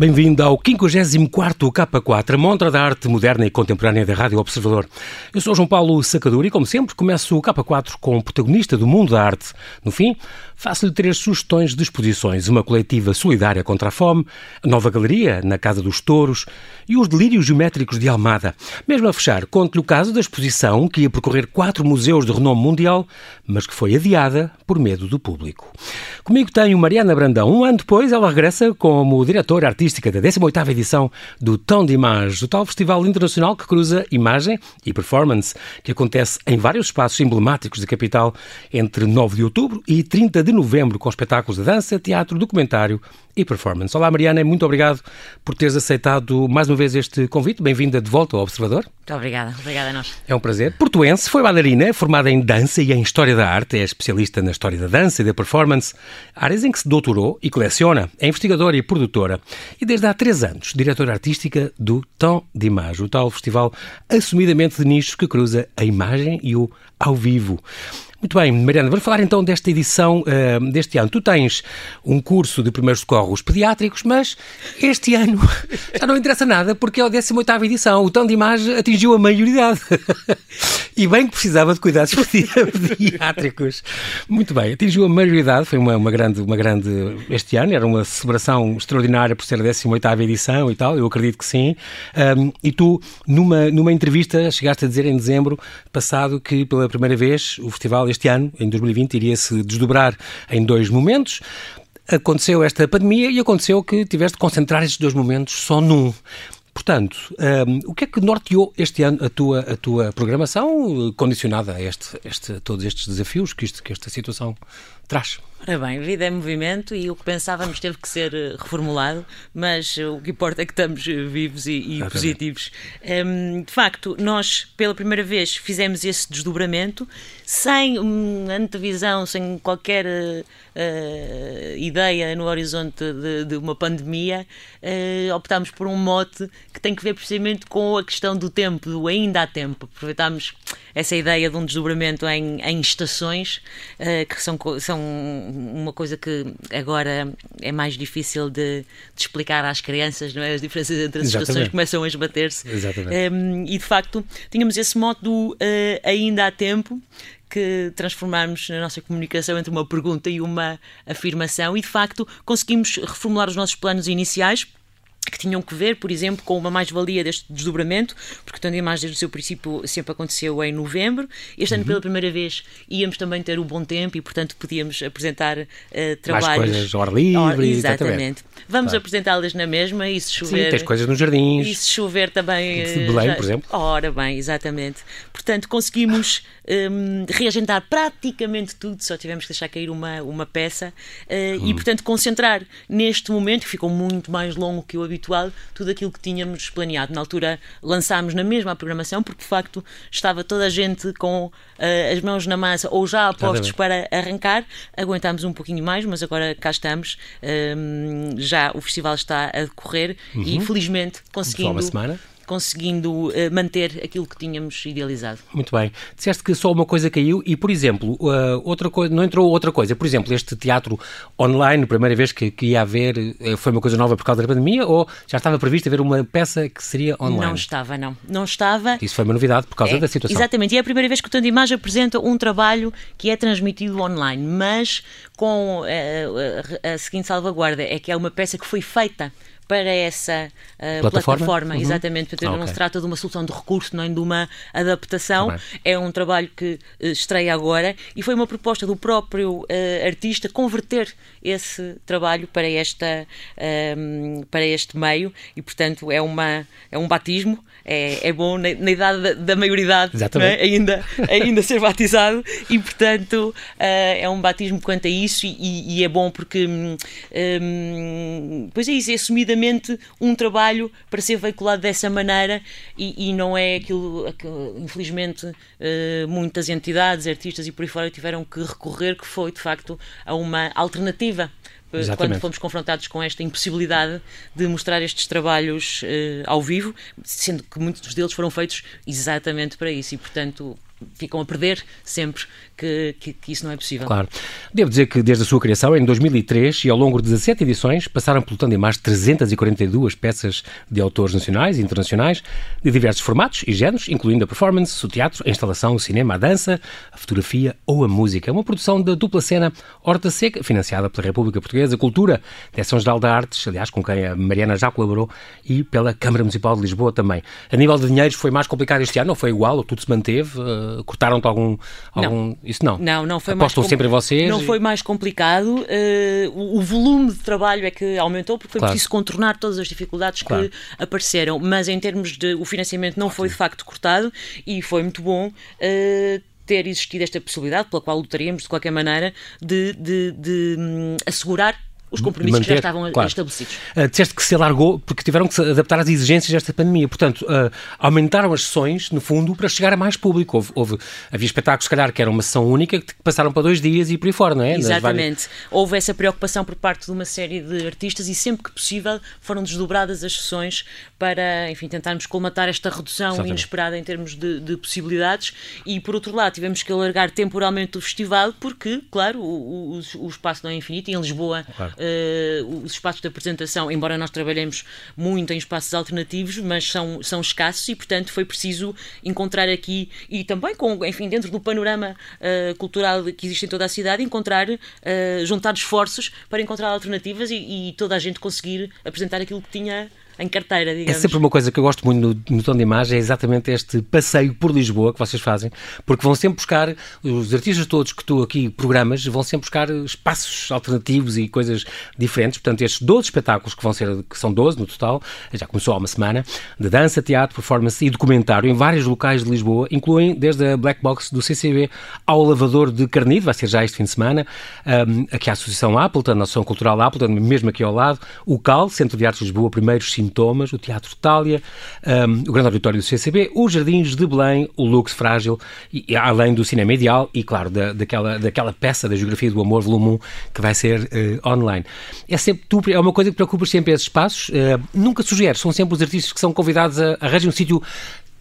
Bem-vindo ao 54º K4, a montra da arte moderna e contemporânea da Rádio Observador. Eu sou João Paulo Sacadura e, como sempre, começo o K4 com o protagonista do mundo da arte. No fim, faço-lhe três sugestões de exposições. Uma coletiva solidária contra a fome, a nova galeria na Casa dos Touros e os delírios geométricos de Almada. Mesmo a fechar, conto-lhe o caso da exposição que ia percorrer quatro museus de renome mundial, mas que foi adiada por medo do público. Comigo tenho Mariana Brandão. Um ano depois, ela regressa como diretora artística da 18ª edição do Tom de Image, o tal festival internacional que cruza imagem e performance, que acontece em vários espaços emblemáticos da capital entre 9 de outubro e 30 de novembro, com espetáculos de dança, teatro, documentário e performance. Olá, Mariana, muito obrigado por teres aceitado mais uma vez este convite. Bem-vinda de volta ao Observador. Muito obrigada, obrigada a nós. É um prazer. Portuense, foi bailarina, formada em dança e em história da arte, é especialista na história da dança e da performance, áreas em que se doutorou e coleciona, é investigadora e produtora. E desde há três anos, diretora artística do Tom d'Image, o tal festival assumidamente de nicho que cruza a imagem e o ao vivo. Muito bem, Mariana, vamos falar então desta edição uh, deste ano. Tu tens um curso de primeiros socorros pediátricos, mas este ano já não interessa nada porque é a 18 edição. O tão de imagem atingiu a maioridade. e bem que precisava de cuidados pediátricos. Muito bem, atingiu a maioridade, foi uma, uma, grande, uma grande este ano, era uma celebração extraordinária por ser a 18 edição e tal, eu acredito que sim. Um, e tu, numa, numa entrevista, chegaste a dizer em dezembro passado que pela primeira vez o festival este ano, em 2020, iria se desdobrar em dois momentos. Aconteceu esta pandemia e aconteceu que tiveste de concentrar estes dois momentos só num. Portanto, um, o que é que norteou este ano a tua, a tua programação, condicionada a, este, este, todos estes desafios que, isto, que esta situação traz? Ora bem, vida é movimento e o que pensávamos teve que ser eh, reformulado, mas o que importa é que estamos eh, vivos e, e positivos. Um, de facto, nós pela primeira vez fizemos esse desdobramento sem uma antevisão, sem qualquer uh, ideia no horizonte de, de uma pandemia. Uh, optámos por um mote que tem que ver precisamente com a questão do tempo, do ainda há tempo. Aproveitámos essa ideia de um desdobramento em, em estações, uh, que são, são uma coisa que agora é mais difícil de, de explicar às crianças, não é? As diferenças entre as Exatamente. estações começam a esbater-se. Um, ehm, e de facto, tínhamos esse modo do uh, ainda há tempo que transformarmos na nossa comunicação entre uma pergunta e uma afirmação e de facto conseguimos reformular os nossos planos iniciais que tinham que ver, por exemplo, com uma mais-valia deste desdobramento, porque tanto a imagem desde o seu princípio sempre aconteceu em novembro. Este ano, uhum. pela primeira vez, íamos também ter o bom tempo e, portanto, podíamos apresentar uh, trabalhos. Mais coisas ao ar livre, or, exatamente. exatamente. Vamos apresentá-las na mesma e se chover. Sim, tens coisas nos jardins. E se chover também. De Belém, já... por exemplo. Ora bem, exatamente. Portanto, conseguimos um, reagendar praticamente tudo, só tivemos que deixar cair uma, uma peça uh, hum. e, portanto, concentrar neste momento, que ficou muito mais longo que o habitual, tudo aquilo que tínhamos planeado. Na altura lançámos na mesma programação, porque de facto estava toda a gente com uh, as mãos na massa ou já a postos para arrancar. Aguentámos um pouquinho mais, mas agora cá estamos. Um, já o festival está a decorrer uhum. e felizmente conseguindo. Uma semana conseguindo uh, manter aquilo que tínhamos idealizado. Muito bem. Disseste que só uma coisa caiu e, por exemplo, uh, outra coisa, não entrou outra coisa. Por exemplo, este teatro online, primeira vez que, que ia haver, uh, foi uma coisa nova por causa da pandemia ou já estava previsto haver uma peça que seria online? Não estava, não. Não estava. Isso foi uma novidade por causa é, da situação. Exatamente. E é a primeira vez que o Tanto Imagem apresenta um trabalho que é transmitido online, mas com a, a seguinte salvaguarda, é que é uma peça que foi feita para essa uh, plataforma, plataforma uhum. exatamente, portanto, ah, não okay. se trata de uma solução de recurso, nem de uma adaptação, tá é um trabalho que uh, estreia agora e foi uma proposta do próprio uh, artista converter esse trabalho para, esta, um, para este meio e, portanto, é, uma, é um batismo, é, é bom na, na idade da, da maioridade é? ainda, ainda ser batizado e, portanto, é um batismo quanto a isso e, e é bom porque, um, pois é isso, é assumidamente um trabalho para ser veiculado dessa maneira e, e não é aquilo, aquilo infelizmente, uh, muitas entidades, artistas e por aí fora tiveram que recorrer, que foi de facto a uma alternativa eh, Exatamente. quando fomos confrontados com esta impossibilidade de mostrar estes trabalhos uh, ao vivo, sendo que muitos deles foram feitos exatamente para isso e, portanto, ficam a perder sempre que, que, que, isso não é possível. Claro. Devo dizer que desde a sua criação, em 2003, e ao longo de 17 edições, passaram pelo Tandem mais de 342 peças de autores nacionais e internacionais, de diversos formatos e géneros, incluindo a performance, o teatro, a instalação, o cinema, a dança, a fotografia ou a música. Uma produção da dupla cena Horta Seca, financiada pela República Portuguesa Cultura, Direção-Geral de Artes, aliás, com quem a Mariana já colaborou, e pela Câmara Municipal de Lisboa também. A nível de dinheiros foi mais complicado este ano, não foi igual, ou tudo se manteve? Uh, Cortaram-te algum, algum... Não. Isso não? Não, não foi Apostam mais... sempre em vocês? Não e... foi mais complicado. Uh, o, o, volume de trabalho é que aumentou, porque foi claro. preciso contornar todas as dificuldades claro. que apareceram. Mas em termos de... O financiamento não foi de facto cortado e foi muito bom. Uh, ter existido esta possibilidade, pela qual lutaríamos de qualquer maneira, de, de, de um, assegurar os compromissos manter, que já estavam claro. estabelecidos. Uh, disseste que se alargou porque tiveram que se adaptar às exigências desta pandemia. Portanto, uh, aumentaram as sessões, no fundo, para chegar a mais público. Houve, houve, havia espetáculos, se calhar, que era uma sessão única, que passaram para dois dias e por aí fora, não é? Exatamente. Várias... Houve essa preocupação por parte de uma série de artistas e sempre que possível foram desdobradas as sessões para, enfim, tentarmos colmatar esta redução Exatamente. inesperada em termos de, de, possibilidades e, por outro lado, tivemos que alargar temporalmente o festival porque, claro, o, o, o espaço não é infinito e em Lisboa claro uh, os espaços de apresentação, embora nós trabalhemos muito em espaços alternativos, mas são, são escassos e, portanto, foi preciso encontrar aqui, e também com, enfim, dentro do panorama uh, cultural que existe em toda a cidade, encontrar, uh, juntar esforços para encontrar alternativas e, e toda a gente conseguir apresentar aquilo que tinha em carteira, digamos. É sempre uma coisa que eu gosto muito no, no tom de imagem, é exatamente este passeio por Lisboa que vocês fazem, porque vão sempre buscar, os artistas todos que tu aqui programas, vão sempre buscar espaços alternativos e coisas diferentes. Portanto, estes 12 espetáculos, que vão ser, que são 12 no total, já começou há uma semana, de dança, teatro, performance e documentário em vários locais de Lisboa, incluem desde a Black Box do CCB ao Lavador de Carnido, vai ser já este fim de semana, um, aqui a Associação Appleton, a Associação Cultural Appleton, mesmo aqui ao lado, o CAL, Centro de Artes de Lisboa, primeiros Sintomas, o Teatro Itália, um, o Grande Auditório do CCB, os Jardins de Belém, o Lux Frágil, e, além do Cinema Ideal e, claro, da, daquela, daquela peça da Geografia do Amor, volume 1, que vai ser uh, online. É, sempre, tu, é uma coisa que preocupas sempre esses espaços, uh, nunca sugeres, são sempre os artistas que são convidados a arranjar um sítio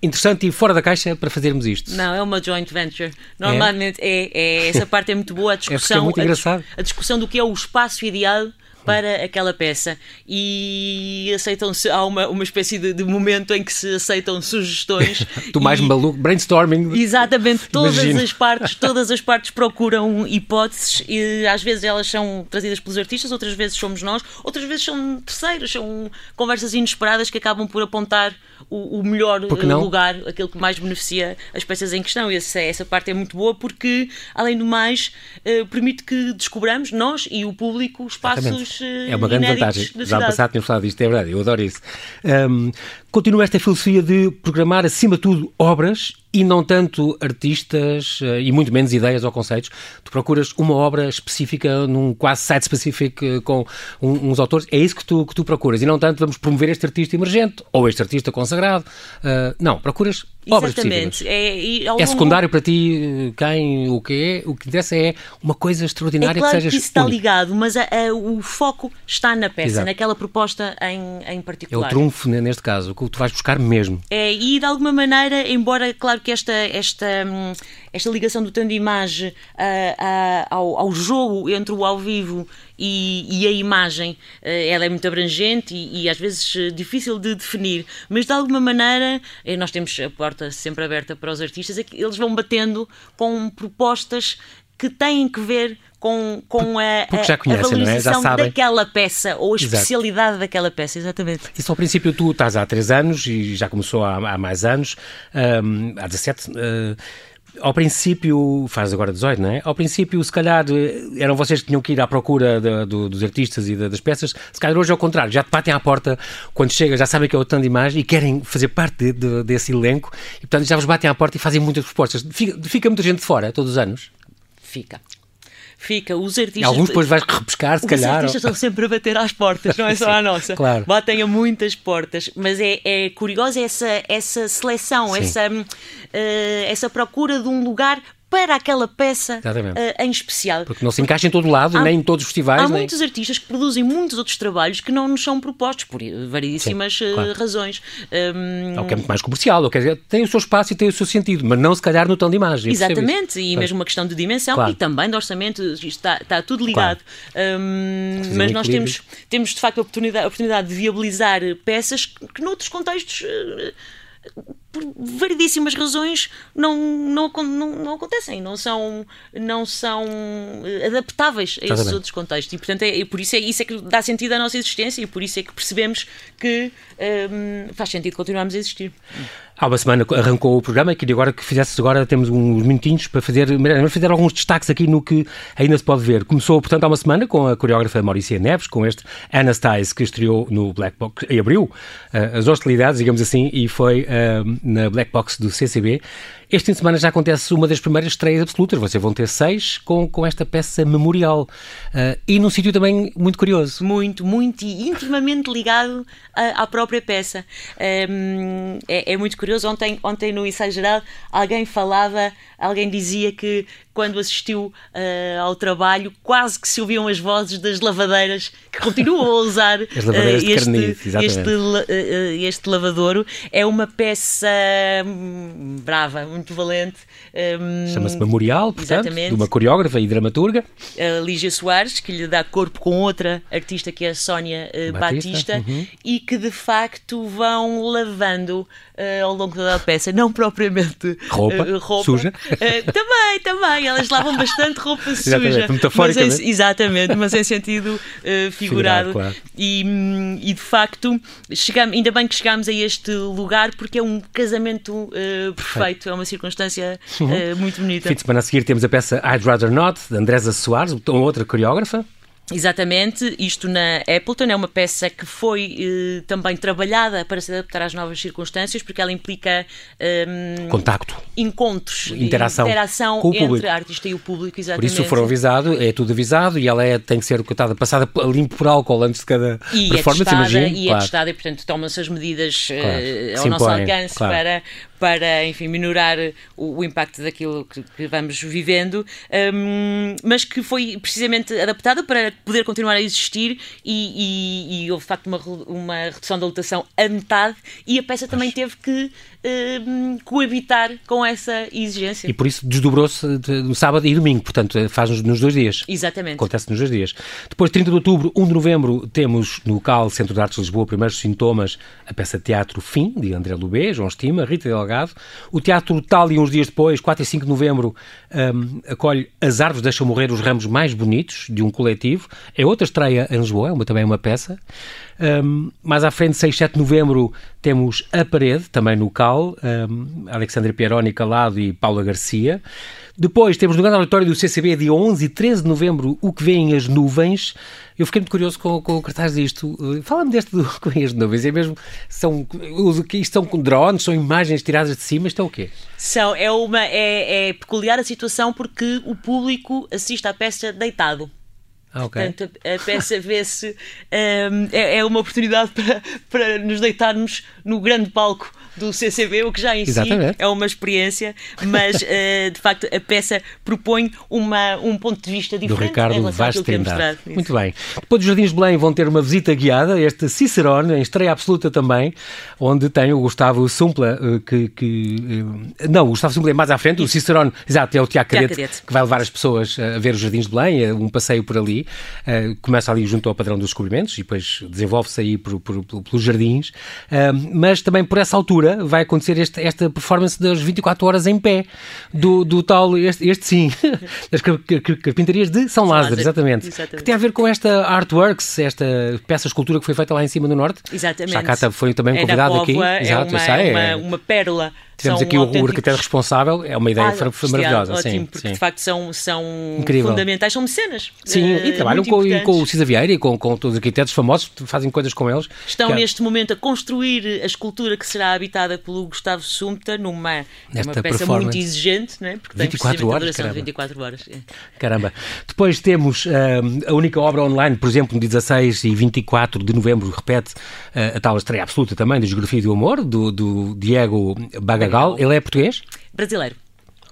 interessante e fora da caixa para fazermos isto. Não, é uma joint venture. Normalmente é, é, é essa parte é muito boa, a discussão, é, é muito engraçado. A, a, discussão do que é o espaço ideal para aquela peça e aceitam-se, há uma, uma espécie de, de, momento em que se aceitam sugestões. tu mais e, maluco, brainstorming. Exatamente, todas imagino. as partes, todas as partes procuram hipóteses e às vezes elas são trazidas pelos artistas, outras vezes somos nós, outras vezes são terceiros, são conversas inesperadas que acabam por apontar o, o melhor lugar, aquele que mais beneficia as peças em questão. Essa, essa parte é muito boa porque, além do mais, uh, permite que descobramos, nós e o público, espaços Exatamente. É uma grande vantagem. Já passado tínhamos falado disto, é verdade, eu adoro isso. Um, continua esta filosofia de programar, acima de tudo, obras e não tanto artistas uh, e muito menos ideias ou conceitos. Tu procuras uma obra específica num quase site específico uh, com um, uns autores. É isso que tu, que tu procuras e não tanto vamos promover este artista emergente ou este artista consagrado. Uh, não, procuras obras Exatamente. É, é, secundário para ti quem, o que é. O que interessa é uma coisa extraordinária é claro que sejas que isso está ligado, mas a, a, o foco está na peça, Exato. naquela proposta em, em particular. É o trunfo, neste caso, que tu vais buscar mesmo. É, e de alguma maneira, embora, claro que esta, esta, hum, esta ligação do tanto de imagem uh, ao, ao jogo entre o ao vivo e, e, a imagem eh, ela é muito abrangente e, e, às vezes difícil de definir, mas de alguma maneira eh, nós temos a porta sempre aberta para os artistas, é que eles vão batendo com propostas que têm que ver com, com a, Porque já conhecem, a valorização é? já daquela peça ou a especialidade Exato. daquela peça, exatamente. Isso ao princípio tu estás há 3 anos e já começou há, há mais anos, um, há 17. Uh, ao princípio, faz agora 18, não é? Ao princípio, se calhar, eram vocês que tinham que ir à procura de, de, dos artistas e de, das peças. Se calhar hoje é o contrário, já te batem à porta quando chega, já sabem que é o tanto de imagem e querem fazer parte desse elenco e, portanto, já vos batem à porta e fazem muitas propostas. Fica, fica muita gente de fora todos os anos? Fica fica. Os artistas. E alguns depois vais repescar, se os calhar. Os artistas ou... estão sempre a bater às portas, não é só à nossa. claro. Batem a muitas portas. Mas é, é curiosa essa, essa seleção, essa, uh, essa procura de um lugar para aquela peça uh, em especial. Porque não se encaixa em todo lado, há, nem em todos os festivais. Há nem... muitos artistas que produzem muitos outros trabalhos que não nos são propostos por variedíssimas Sim, claro. razões. Um... É o que é muito mais comercial, ou quer dizer, tem o seu espaço e tem o seu sentido, mas não se calhar no tom de imagem. Exatamente, e mesmo uma questão de dimensão claro. e também de orçamento, está, está tudo ligado. Claro. Um, mas nós temos, temos de facto a oportunidade, a oportunidade de viabilizar peças que noutros contextos por variedíssimas razões não, não, não, não, acontecem, não são, não são eh, adaptáveis a esses outros contextos. E, portanto, é, por isso é isso é que dá sentido à nossa existência e por isso é que percebemos que um, faz sentido continuarmos a existir. Há uma semana arrancou o programa e queria agora que fizesse agora, temos uns minutinhos para fazer, fazer alguns destaques aqui no que ainda se pode ver. Começou, portanto, há uma semana com a coreógrafa Mauricia Neves, com este Anastasia que estreou no Black Box, e abriu uh, as hostilidades, digamos assim, e foi uh, na Black Box do CCB. Este fim de semana já acontece uma das primeiras estreias absolutas. Vocês vão ter seis com, com esta peça memorial. Uh, e num sítio também muito curioso. Muito, muito e intimamente ligado à, à própria peça. Um, é, é, muito curioso. Ontem, ontem no ensaio geral, alguém falava, alguém dizia que quando assistiu uh, ao trabalho, quase que se ouviam as vozes das lavadeiras que continuam a usar as lavadeiras uh, este, carniz, este, uh, este lavadouro. É uma peça hum, brava, muito valente. Um, Chama-se Memorial, portanto, exatamente. de uma coreógrafa e dramaturga. A Lígia Soares, que lhe dá corpo com outra artista que é a Sónia Batista, Batista uhum. e que de facto vão lavando ao longo da peça, não propriamente roupa, roupa suja. também, também elas lavam bastante roupa suja. Metaforicamente. Mas em, exatamente, mas em sentido uh, figurado. claro. e, hum, e, de facto, chegamos, ainda bem que chegámos a este lugar porque é um casamento uh, perfeito, é uma circunstância uh, muito bonita. Fim de semana a seguir temos a peça I'd Rather Not, de Andresa Soares, outra coreógrafa. Exatamente, isto na Appleton é uma peça que foi eh, também trabalhada para se adaptar às novas circunstâncias, porque ela implica um, contacto, encontros, interação, interação com o entre a artista e o público. Exatamente. Por isso foram avisado, é tudo avisado e ela é, tem que ser cotada, passada limpo por álcool antes de cada e performance, é testada, imagino. E é claro. é testada e, portanto, tomam-se as medidas claro. uh, ao nosso alcance claro. para, para, enfim, minorar o, o impacto daquilo que, que vamos vivendo, um, mas que foi precisamente adaptada para poder continuar a existir e, e, e houve de facto uma, uma redução da lotação a metade e a peça também teve que um, coabitar com essa exigência. E por isso desdobrou-se no sábado e domingo, portanto faz nos, nos dois dias. Exatamente. Acontece nos dois dias. Depois, 30 de outubro, 1 de novembro, temos no CAL, Centro de Artes de Lisboa, Primeiros Sintomas, a peça Teatro Fim, de André Lubê, João Estima, Rita Delgado. O Teatro Tal, e uns dias depois, 4 e 5 de novembro, um, acolhe As Árvores Deixam Morrer os Ramos Mais Bonitos, de um coletivo. É outra estreia em Lisboa, é uma, também uma peça. Um, mais à frente, 6 7 de novembro, temos A Parede, também no CAL, um, Alexandre Pieroni Calado e Paula Garcia. Depois temos no grande auditório do CCB, dia 11 e 13 de novembro, O Que Vêem as Nuvens. Eu fiquei muito curioso com, com o cartaz disto. Fala-me deste do Que Vêem as Nuvens. É mesmo, são, isto são com drones, são imagens tiradas de cima, isto é o quê? São, é, uma, é, é peculiar a situação porque o público assiste à peça deitado. Ah, okay. Portanto, a, a peça vê-se um, é, é, uma oportunidade para, para nos deitarmos no grande palco do CCB, o que já em Exatamente. si é uma experiência, mas uh, de facto a peça propõe uma, um ponto de vista diferente. Do Ricardo Vaz Muito bem. Depois dos Jardins de Belém vão ter uma visita guiada, este Cicerone, em estreia absoluta também, onde tem o Gustavo Sumpla, eh, que. que eh, não, o Gustavo Sumpla é mais à frente, Isso. o Cicerone, exato, é o Tiago Cadete, Cadete, que vai levar as pessoas a ver os Jardins de Belém, um passeio por ali. começa ali junto ao padrão dos descobrimentos e depois desenvolve-se aí por, por, pelos jardins, mas também por essa altura altura vai acontecer este, esta performance das 24 horas em pé do, do tal, este, este sim, das carpintarias de São Lázaro, Lázaro exatamente, exatamente, Que tem a ver com esta Artworks, esta peça escultura que foi feita lá em cima no Norte. Exatamente. Chacata foi também é convidado aqui. É Exato, uma, sei, é uma, uma pérola Tivemos aqui o, arquiteto responsável, é uma ideia ah, maravilhosa. Ótimo, sim, porque sim. de facto são, são fundamentais, são mecenas. Sim, uh, e trabalham com, com, o Cisa Vieira e com, com todos os arquitetos famosos, fazem coisas com eles. Estão que... neste momento a construir a escultura que será habitada pelo Gustavo Sumta numa, peça muito exigente, não é? porque 24 horas, caramba. 24 horas. É. Caramba. Depois temos uh, a única obra online, por exemplo, no 16 e 24 de novembro, repete uh, a tal estreia absoluta também, da Geografia do Amor, do, do Diego Ele é português? Brasileiro.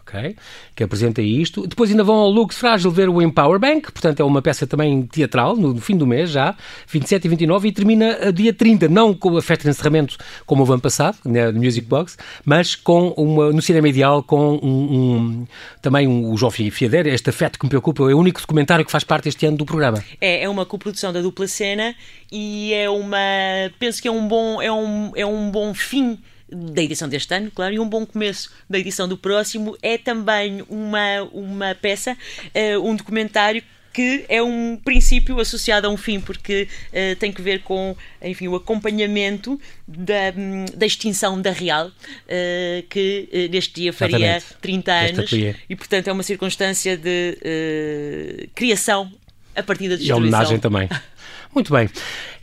ok? Que apresenta isto. Depois ainda vão ao Lux Frágil ver o Empower Bank, portanto é uma peça também teatral, no, fim do mês já, 27 e 29, e termina dia 30, não com a festa de encerramento como o ano passado, né, no Music Box, mas com uma, no cinema ideal com um, um também um, o João Fiader, este afeto que me preocupa, é o único documentário que faz parte este ano do programa. É, é uma coprodução da dupla cena e é uma, penso que é um bom, é um, é um bom fim da edição deste ano, claro, e um bom começo da edição do próximo. É também uma, uma peça, uh, um documentário que é um princípio associado a um fim, porque uh, tem que ver com, enfim, o acompanhamento da, da extinção da Real, uh, que uh, neste dia faria Exatamente. 30 anos, e portanto é uma circunstância de criação a partir da destruição. E homenagem também. Muito bem.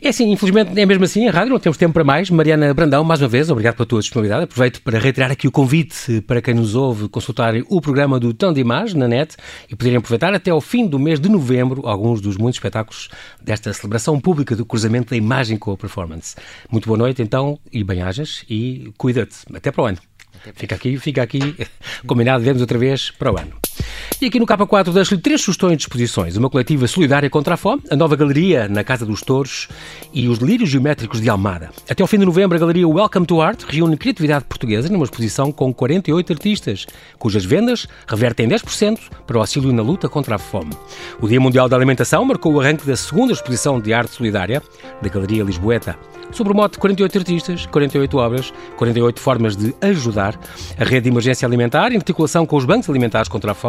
É assim, infelizmente é mesmo assim, a rádio não temos tempo para mais. Mariana Brandão, mais uma vez, obrigado pela tua disponibilidade. Aproveito para reiterar aqui o convite para quem nos ouve consultarem o programa do Tão de Imagem na net e poderem aproveitar até ao fim do mês de novembro alguns dos muitos espetáculos desta celebração pública do cruzamento da imagem com a performance. Muito boa noite então e bem-ajas e cuida-te. Até para o ano. Fica aqui, fica aqui combinado, vemos outra vez para o ano. E aqui no K4 deixo-lhe três sugestões de exposições. Uma coletiva solidária contra a fome, a nova galeria na Casa dos Touros e os delírios geométricos de Almada. Até ao fim de novembro, a galeria Welcome to Art reúne criatividade portuguesa numa exposição com 48 artistas, cujas vendas revertem 10% para o auxílio na luta contra a fome. O Dia Mundial da Alimentação marcou o arranque da segunda exposição de arte solidária da Galeria Lisboeta. Sobre o mote de 48 artistas, 48 obras, 48 formas de ajudar, a rede de emergência alimentar, em articulação com os bancos alimentares contra a fome,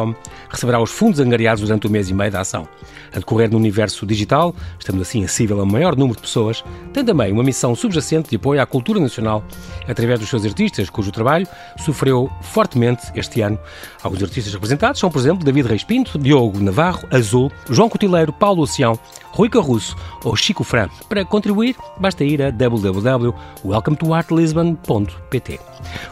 receberá os fundos angariados durante o mês e meio da ação. A decorrer no universo digital, estando assim acessível a maior número de pessoas, tem também uma missão subjacente de apoio à cultura nacional, através dos seus artistas, cujo trabalho sofreu fortemente este ano. Alguns artistas representados são, por exemplo, David Reis Pinto, Diogo Navarro, Azul, João Cotileiro, Paulo Oceão, Rui Carrusso ou Chico Fran. Para contribuir, basta ir a www.welcometoartlisbon.pt.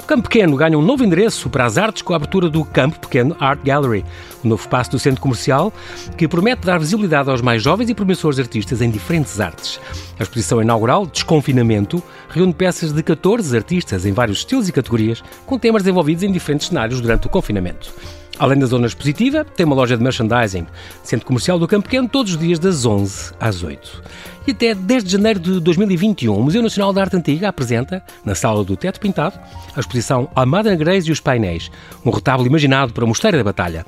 O Campo Pequeno ganha um novo endereço para as artes com a abertura do Campo Pequeno Art Gallery, um novo espaço do centro comercial que promete dar visibilidade aos mais jovens e promissores artistas em diferentes artes. A exposição inaugural, Desconfinamento, reúne peças de 14 artistas em vários estilos e categorias, com temas desenvolvidos em diferentes cenários durante o confinamento. Além da zona expositiva, tem uma loja de merchandising, centro comercial do Campo Pequeno, todos os dias das 11 às 8. E até 10 de janeiro de 2021, o Museu Nacional da Arte Antiga apresenta, na Sala do Teto Pintado, a exposição Almada Negreiros e os Painéis, um retábulo imaginado para o Mosteiro da Batalha.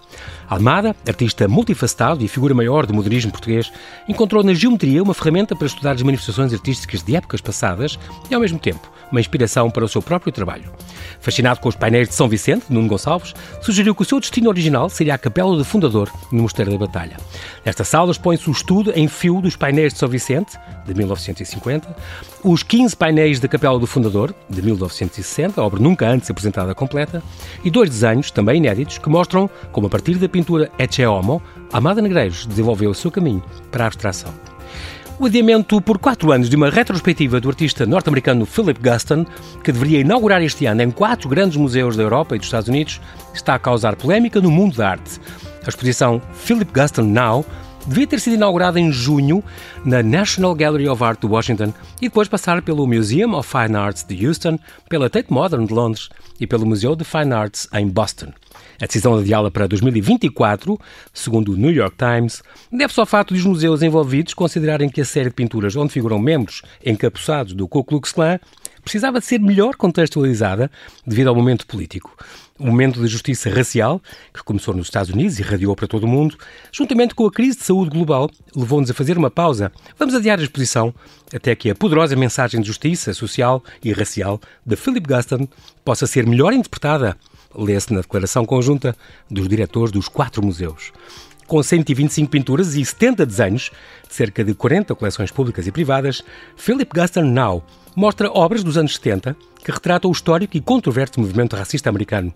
Almada, artista multifacetado e figura maior do modernismo português, encontrou na geometria uma ferramenta para estudar as manifestações artísticas de épocas passadas e, ao mesmo tempo, uma inspiração para o seu próprio trabalho. Fascinado com os painéis de São Vicente, Nuno Gonçalves, sugeriu que o seu destino original seria a capela do fundador no Mosteiro da Batalha. Nesta sala expõe-se o estudo em fio dos painéis de São Vicente, de 1950, os 15 painéis da capela do fundador, de 1960, obra nunca antes apresentada completa, e dois desenhos, também inéditos, que mostram como a partir da pintura Ecce Homo, Amada Negreiros desenvolveu o seu caminho para a abstração. O adiamento por quatro anos de uma retrospectiva do artista norte-americano Philip Guston, que deveria inaugurar este ano em quatro grandes museus da Europa e dos Estados Unidos, está a causar polémica no mundo da arte. A exposição Philip Guston Now devia ter sido inaugurada em junho na National Gallery of Art de Washington e depois passar pelo Museum of Fine Arts de Houston, pela Tate Modern de Londres e pelo Museu de Fine Arts em Boston. A decisão adiá-la para 2024, segundo o New York Times, deve-se ao fato de os museus envolvidos considerarem que a série de pinturas onde figuram membros encapuçados do Ku Klux Klan precisava de ser melhor contextualizada devido ao momento político. O momento de justiça racial, que começou nos Estados Unidos e radiou para todo o mundo, juntamente com a crise de saúde global, levou-nos a fazer uma pausa. Vamos adiar a exposição até que a poderosa mensagem de justiça social e racial de Philip Guston possa ser melhor interpretada lê-se na declaração conjunta dos diretores dos quatro museus. Com 125 pinturas e 70 desenhos, de cerca de 40 coleções públicas e privadas, Philip Gaston Now mostra obras dos anos 70 que retratam o histórico e controverso movimento racista americano.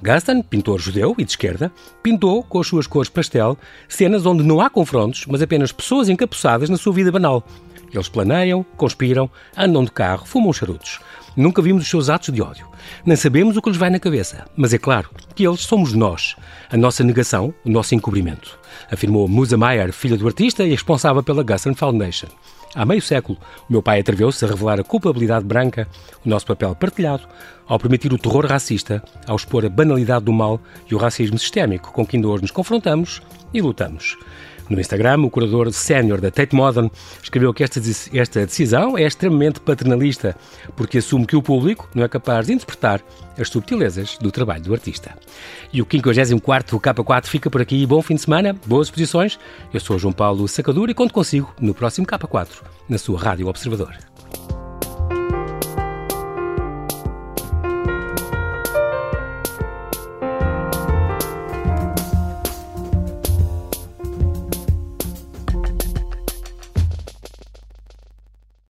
Gaston, pintor judeu e de esquerda, pintou, com as suas cores pastel, cenas onde não há confrontos, mas apenas pessoas encapuçadas na sua vida banal. Eles planeiam, conspiram, andam de carro, fumam charutos. Nunca vimos os seus atos de ódio. Nem sabemos o que lhes vai na cabeça. Mas é claro que eles somos nós. A nossa negação, o nosso encobrimento. Afirmou Musa Mayer, filha do artista e responsável pela Guston Foundation. Há meio século, o meu pai atreveu-se a revelar a culpabilidade branca, o nosso papel partilhado, ao permitir o terror racista, ao expor a banalidade do mal e o racismo sistémico com que ainda hoje nos confrontamos e lutamos. No Instagram, o curador sénior da Tate Modern escreveu que esta, esta decisão é extremamente paternalista, porque assume que o público não é capaz de interpretar as subtilezas do trabalho do artista. E o 54º K4 fica por aqui. Bom fim de semana, boas exposições. Eu sou João Paulo Sacadura e conto consigo no próximo K4, na sua Rádio Observador.